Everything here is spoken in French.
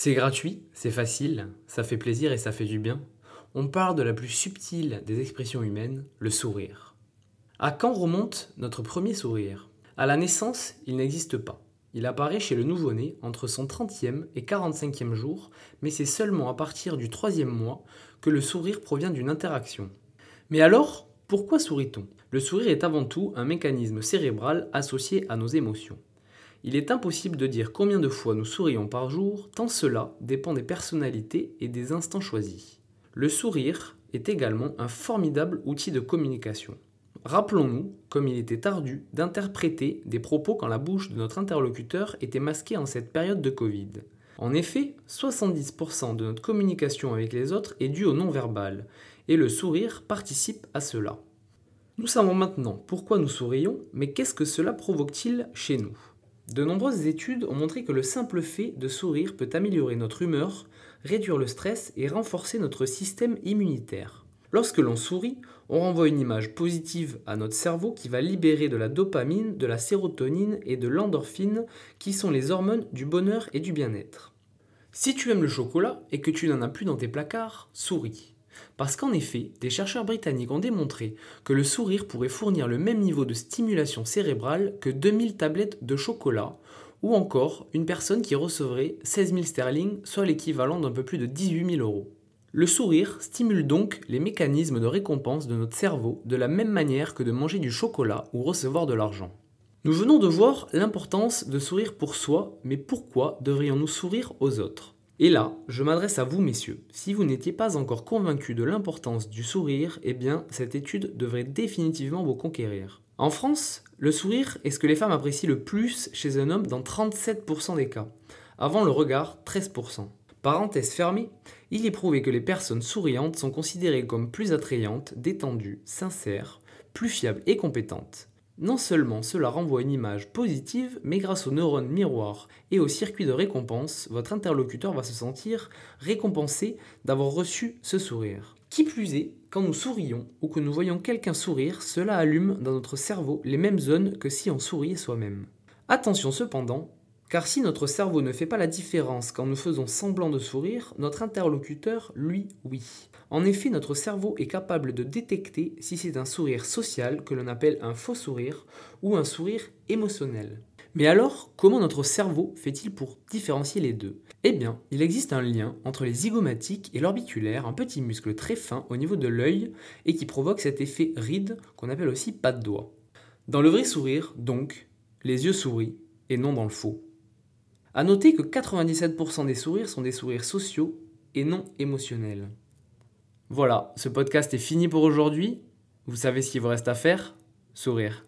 C'est gratuit, c'est facile, ça fait plaisir et ça fait du bien. On parle de la plus subtile des expressions humaines, le sourire. À quand remonte notre premier sourire? À la naissance, il n'existe pas. Il apparaît chez le nouveau-né entre son 30e et 45e jour, mais c'est seulement à partir du troisième mois que le sourire provient d'une interaction. Mais alors, pourquoi sourit-on? Le sourire est avant tout un mécanisme cérébral associé à nos émotions. Il est impossible de dire combien de fois nous sourions par jour, tant cela dépend des personnalités et des instants choisis. Le sourire est également un formidable outil de communication. Rappelons-nous comme il était ardu d'interpréter des propos quand la bouche de notre interlocuteur était masquée en cette période de Covid. En effet, 70% de notre communication avec les autres est due au non-verbal, et le sourire participe à cela. Nous savons maintenant pourquoi nous sourions, mais qu'est-ce que cela provoque-t-il chez nous? De nombreuses études ont montré que le simple fait de sourire peut améliorer notre humeur, réduire le stress et renforcer notre système immunitaire. Lorsque l'on sourit, on renvoie une image positive à notre cerveau qui va libérer de la dopamine, de la sérotonine et de l'endorphine qui sont les hormones du bonheur et du bien-être. Si tu aimes le chocolat et que tu n'en as plus dans tes placards, souris. Parce qu'en effet, des chercheurs britanniques ont démontré que le sourire pourrait fournir le même niveau de stimulation cérébrale que 2000 tablettes de chocolat, ou encore une personne qui recevrait 16 000 sterling, soit l'équivalent d'un peu plus de 18 000 euros. Le sourire stimule donc les mécanismes de récompense de notre cerveau de la même manière que de manger du chocolat ou recevoir de l'argent. Nous venons de voir l'importance de sourire pour soi, mais pourquoi devrions-nous sourire aux autres? Et là, je m'adresse à vous, messieurs. Si vous n'étiez pas encore convaincus de l'importance du sourire, eh bien, cette étude devrait définitivement vous conquérir. En France, le sourire est ce que les femmes apprécient le plus chez un homme dans 37% des cas. Avant le regard, 13%. Parenthèse fermée, il est prouvé que les personnes souriantes sont considérées comme plus attrayantes, détendues, sincères, plus fiables et compétentes. Non seulement cela renvoie une image positive, mais grâce aux neurones miroirs et au circuit de récompense, votre interlocuteur va se sentir récompensé d'avoir reçu ce sourire. Qui plus est, quand nous sourions ou que nous voyons quelqu'un sourire, cela allume dans notre cerveau les mêmes zones que si on souriait soi-même. Attention cependant, car si notre cerveau ne fait pas la différence quand nous faisons semblant de sourire, notre interlocuteur, lui, oui. En effet, notre cerveau est capable de détecter si c'est un sourire social que l'on appelle un faux sourire ou un sourire émotionnel. Mais alors, comment notre cerveau fait-il pour différencier les deux? Eh bien, il existe un lien entre les zygomatiques et l'orbiculaire, un petit muscle très fin au niveau de l'œil et qui provoque cet effet ride qu'on appelle aussi pas de doigt. Dans le vrai sourire, donc, les yeux sourient et non dans le faux. A noter que 97% des sourires sont des sourires sociaux et non émotionnels. Voilà, ce podcast est fini pour aujourd'hui. Vous savez ce qu'il vous reste à faire? Sourire.